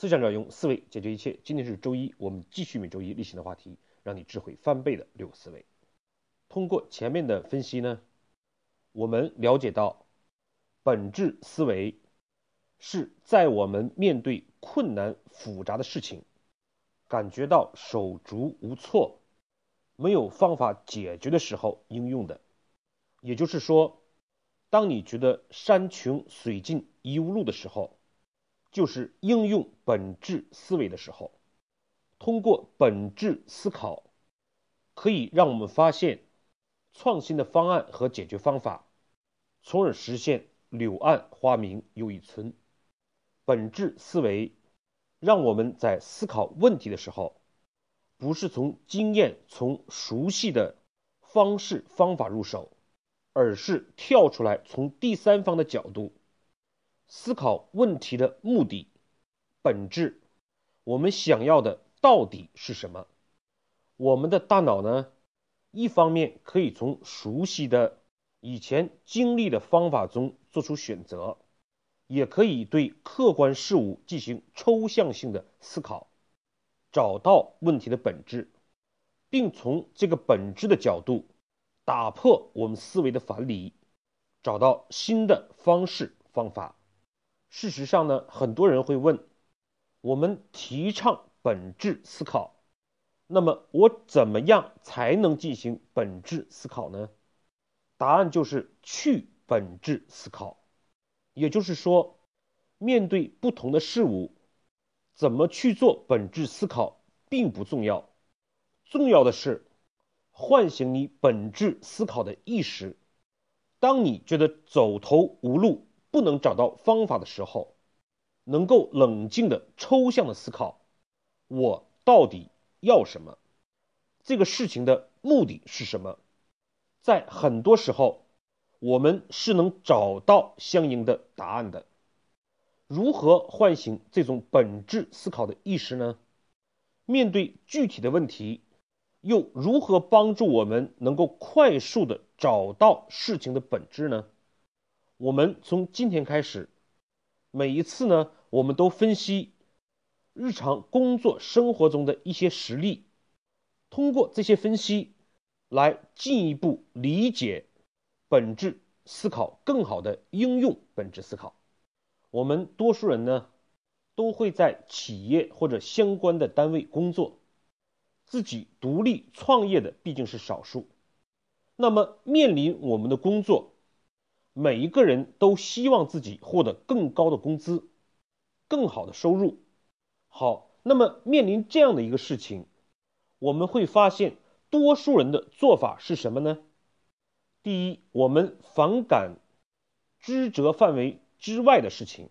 思想者用思维解决一切。今天是周一，我们继续每周一例行的话题，让你智慧翻倍的六个思维。通过前面的分析呢，我们了解到，本质思维是在我们面对困难复杂的事情，感觉到手足无措、没有方法解决的时候应用的。也就是说，当你觉得山穷水尽疑无路的时候，就是应用本质思维的时候，通过本质思考，可以让我们发现创新的方案和解决方法，从而实现柳暗花明又一村。本质思维让我们在思考问题的时候，不是从经验、从熟悉的方式方法入手，而是跳出来，从第三方的角度。思考问题的目的、本质，我们想要的到底是什么？我们的大脑呢？一方面可以从熟悉的、以前经历的方法中做出选择，也可以对客观事物进行抽象性的思考，找到问题的本质，并从这个本质的角度打破我们思维的樊篱，找到新的方式方法。事实上呢，很多人会问：我们提倡本质思考，那么我怎么样才能进行本质思考呢？答案就是去本质思考。也就是说，面对不同的事物，怎么去做本质思考并不重要，重要的是唤醒你本质思考的意识。当你觉得走投无路，不能找到方法的时候，能够冷静的抽象的思考，我到底要什么？这个事情的目的是什么？在很多时候，我们是能找到相应的答案的。如何唤醒这种本质思考的意识呢？面对具体的问题，又如何帮助我们能够快速的找到事情的本质呢？我们从今天开始，每一次呢，我们都分析日常工作生活中的一些实例，通过这些分析来进一步理解本质思考，更好的应用本质思考。我们多数人呢，都会在企业或者相关的单位工作，自己独立创业的毕竟是少数。那么面临我们的工作。每一个人都希望自己获得更高的工资、更好的收入。好，那么面临这样的一个事情，我们会发现多数人的做法是什么呢？第一，我们反感职责范围之外的事情，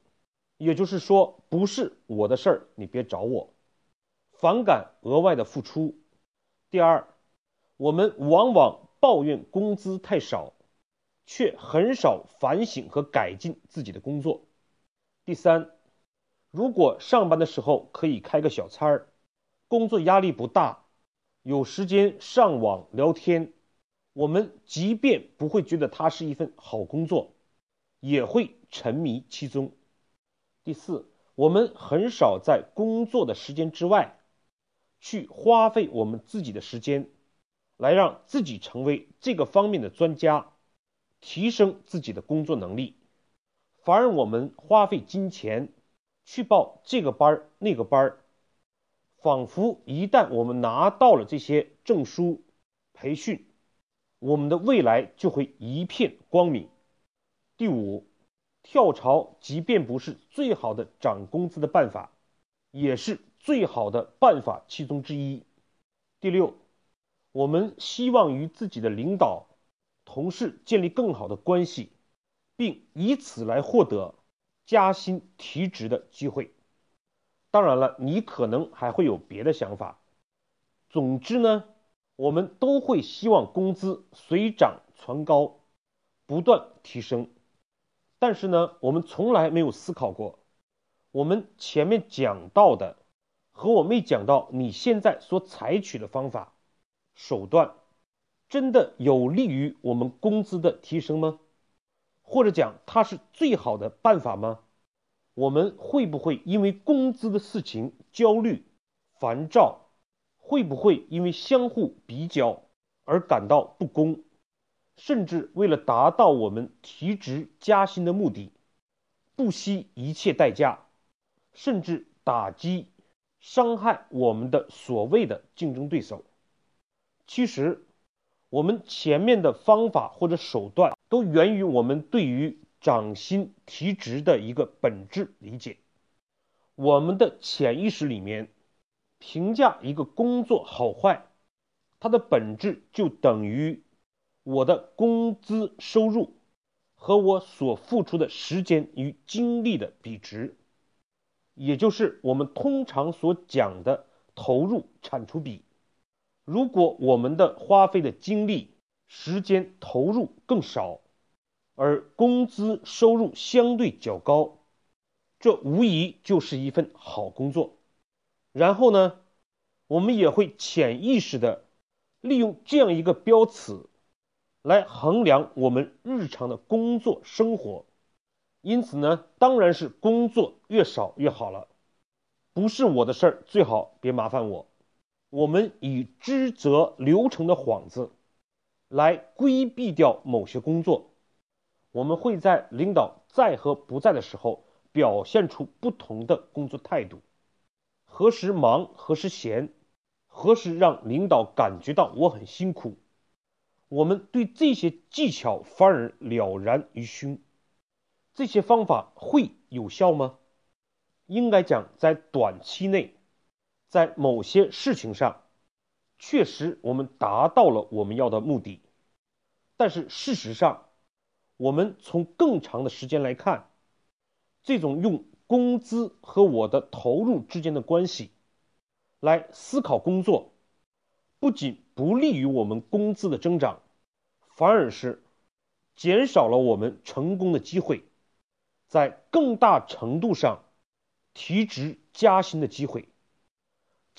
也就是说，不是我的事儿，你别找我。反感额外的付出。第二，我们往往抱怨工资太少。却很少反省和改进自己的工作。第三，如果上班的时候可以开个小差儿，工作压力不大，有时间上网聊天，我们即便不会觉得它是一份好工作，也会沉迷其中。第四，我们很少在工作的时间之外，去花费我们自己的时间，来让自己成为这个方面的专家。提升自己的工作能力，反而我们花费金钱去报这个班儿那个班儿，仿佛一旦我们拿到了这些证书、培训，我们的未来就会一片光明。第五，跳槽即便不是最好的涨工资的办法，也是最好的办法其中之一。第六，我们希望与自己的领导。同事建立更好的关系，并以此来获得加薪提职的机会。当然了，你可能还会有别的想法。总之呢，我们都会希望工资水涨船高，不断提升。但是呢，我们从来没有思考过，我们前面讲到的和我没讲到你现在所采取的方法手段。真的有利于我们工资的提升吗？或者讲它是最好的办法吗？我们会不会因为工资的事情焦虑、烦躁？会不会因为相互比较而感到不公？甚至为了达到我们提职加薪的目的，不惜一切代价，甚至打击、伤害我们的所谓的竞争对手？其实，我们前面的方法或者手段，都源于我们对于涨薪提职的一个本质理解。我们的潜意识里面，评价一个工作好坏，它的本质就等于。我的工资收入和我所付出的时间与精力的比值，也就是我们通常所讲的投入产出比。如果我们的花费的精力、时间投入更少，而工资收入相对较高，这无疑就是一份好工作。然后呢，我们也会潜意识的利用这样一个标尺。来衡量我们日常的工作生活，因此呢，当然是工作越少越好了。不是我的事儿，最好别麻烦我。我们以知责流程的幌子来规避掉某些工作。我们会在领导在和不在的时候表现出不同的工作态度，何时忙，何时闲，何时让领导感觉到我很辛苦。我们对这些技巧反而了然于胸，这些方法会有效吗？应该讲，在短期内，在某些事情上，确实我们达到了我们要的目的。但是事实上，我们从更长的时间来看，这种用工资和我的投入之间的关系来思考工作。不仅不利于我们工资的增长，反而是减少了我们成功的机会，在更大程度上提职加薪的机会。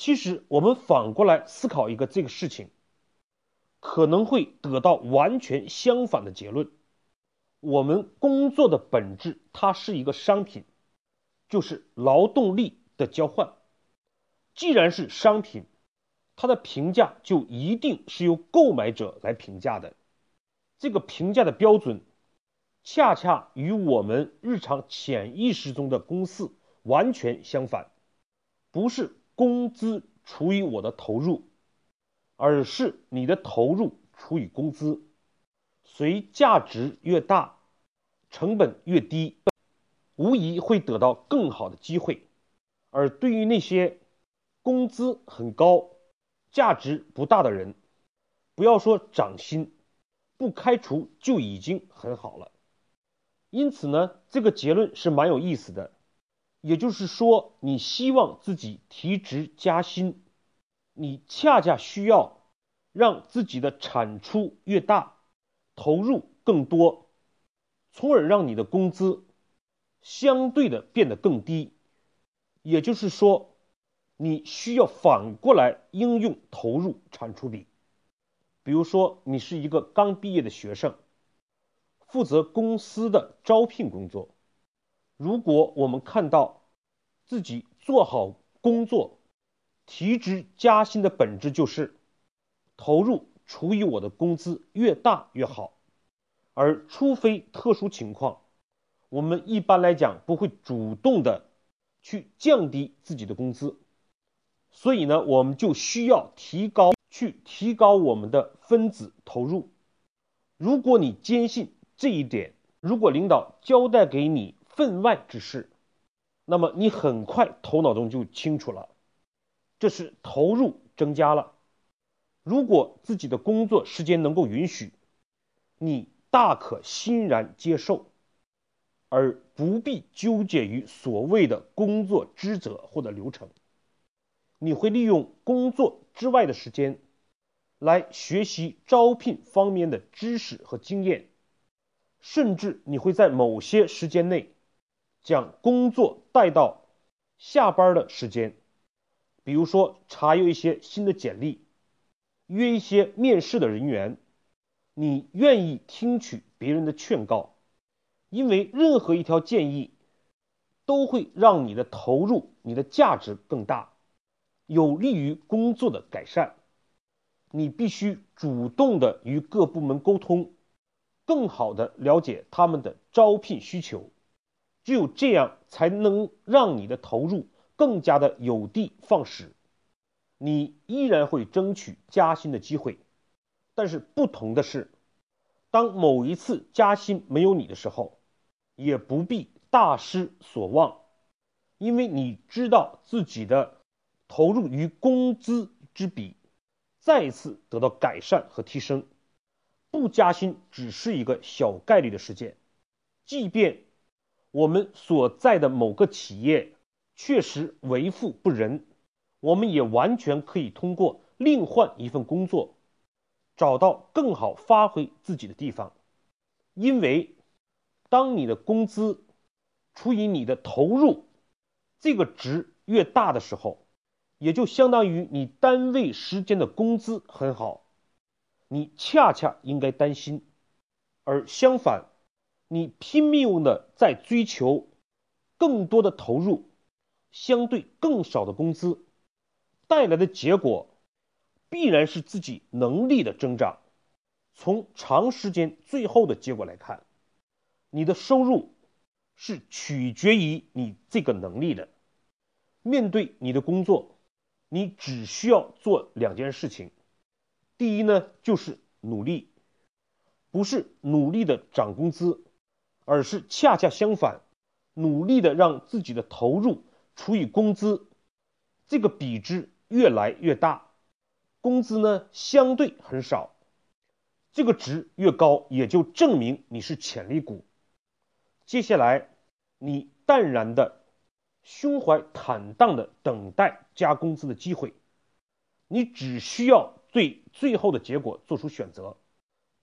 其实我们反过来思考一个这个事情，可能会得到完全相反的结论。我们工作的本质，它是一个商品，就是劳动力的交换。既然是商品，它的评价就一定是由购买者来评价的。这个评价的标准，恰恰与我们日常潜意识中的公式完全相反，不是工资除以我的投入，而是你的投入除以工资。随价值越大，成本越低，无疑会得到更好的机会。而对于那些工资很高、价值不大的人，不要说涨薪。不开除就已经很好了，因此呢，这个结论是蛮有意思的。也就是说，你希望自己提职加薪，你恰恰需要让自己的产出越大，投入更多，从而让你的工资相对的变得更低。也就是说，你需要反过来应用投入产出比。比如说，你是一个刚毕业的学生，负责公司的招聘工作。如果我们看到自己做好工作，提职加薪的本质就是投入除以我的工资越大越好。而除非特殊情况，我们一般来讲不会主动的去降低自己的工资。所以呢，我们就需要提高。去提高我们的分子投入。如果你坚信这一点，如果领导交代给你分外之事，那么你很快头脑中就清楚了，这是投入增加了。如果自己的工作时间能够允许，你大可欣然接受，而不必纠结于所谓的工作职责或者流程。你会利用工作之外的时间，来学习招聘方面的知识和经验，甚至你会在某些时间内，将工作带到下班的时间，比如说查阅一些新的简历，约一些面试的人员，你愿意听取别人的劝告，因为任何一条建议，都会让你的投入、你的价值更大，有利于工作的改善。你必须主动的与各部门沟通，更好的了解他们的招聘需求。只有这样，才能让你的投入更加的有的放矢。你依然会争取加薪的机会，但是不同的是，当某一次加薪没有你的时候，也不必大失所望，因为你知道自己的投入与工资之比。再次得到改善和提升，不加薪只是一个小概率的事件。即便我们所在的某个企业确实为富不仁，我们也完全可以通过另换一份工作，找到更好发挥自己的地方。因为当你的工资除以你的投入这个值越大的时候，也就相当于你单位时间的工资很好，你恰恰应该担心；而相反，你拼命的在追求更多的投入，相对更少的工资带来的结果，必然是自己能力的增长。从长时间最后的结果来看，你的收入是取决于你这个能力的。面对你的工作。你只需要做两件事情，第一呢，就是努力，不是努力的涨工资，而是恰恰相反，努力的让自己的投入除以工资，这个比值越来越大，工资呢相对很少，这个值越高，也就证明你是潜力股。接下来，你淡然的。胸怀坦荡的等待加工资的机会，你只需要对最后的结果做出选择。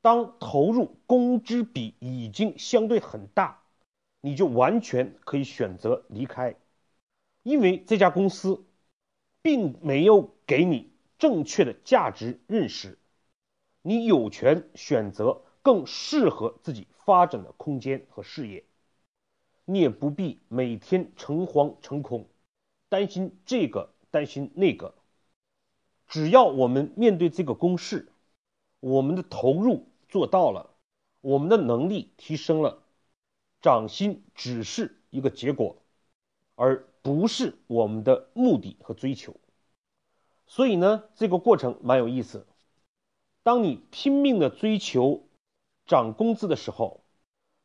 当投入工资比已经相对很大，你就完全可以选择离开，因为这家公司并没有给你正确的价值认识，你有权选择更适合自己发展的空间和事业。你也不必每天诚惶诚恐，担心这个担心那个。只要我们面对这个公式，我们的投入做到了，我们的能力提升了，涨薪只是一个结果，而不是我们的目的和追求。所以呢，这个过程蛮有意思。当你拼命的追求涨工资的时候。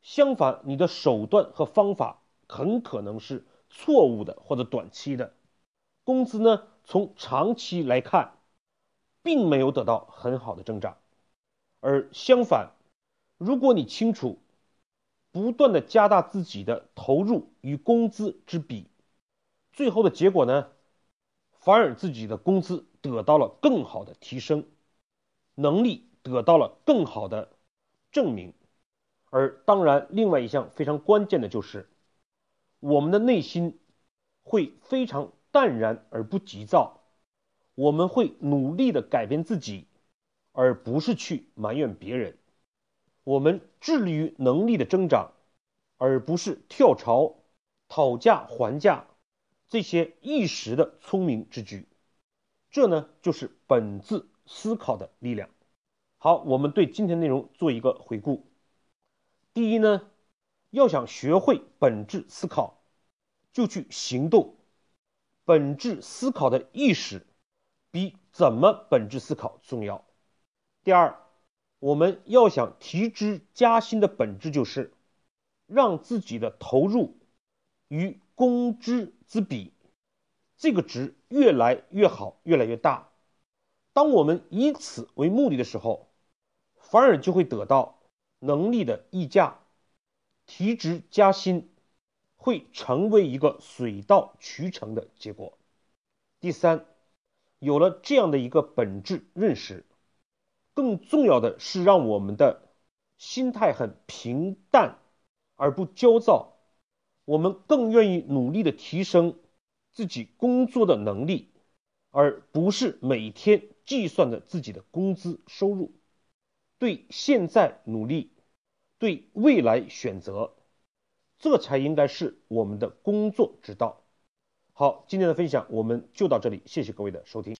相反，你的手段和方法很可能是错误的或者短期的。工资呢，从长期来看，并没有得到很好的增长。而相反，如果你清楚，不断的加大自己的投入与工资之比，最后的结果呢，反而自己的工资得到了更好的提升，能力得到了更好的证明。而当然，另外一项非常关键的就是，我们的内心会非常淡然而不急躁，我们会努力的改变自己，而不是去埋怨别人。我们致力于能力的增长，而不是跳槽、讨价还价这些一时的聪明之举。这呢，就是本质思考的力量。好，我们对今天内容做一个回顾。第一呢，要想学会本质思考，就去行动。本质思考的意识比怎么本质思考重要。第二，我们要想提职加薪的本质就是让自己的投入与工资之比，这个值越来越好，越来越大。当我们以此为目的的时候，反而就会得到。能力的溢价，提职加薪会成为一个水到渠成的结果。第三，有了这样的一个本质认识，更重要的是让我们的心态很平淡而不焦躁，我们更愿意努力的提升自己工作的能力，而不是每天计算着自己的工资收入。对现在努力。对未来选择，这才应该是我们的工作之道。好，今天的分享我们就到这里，谢谢各位的收听。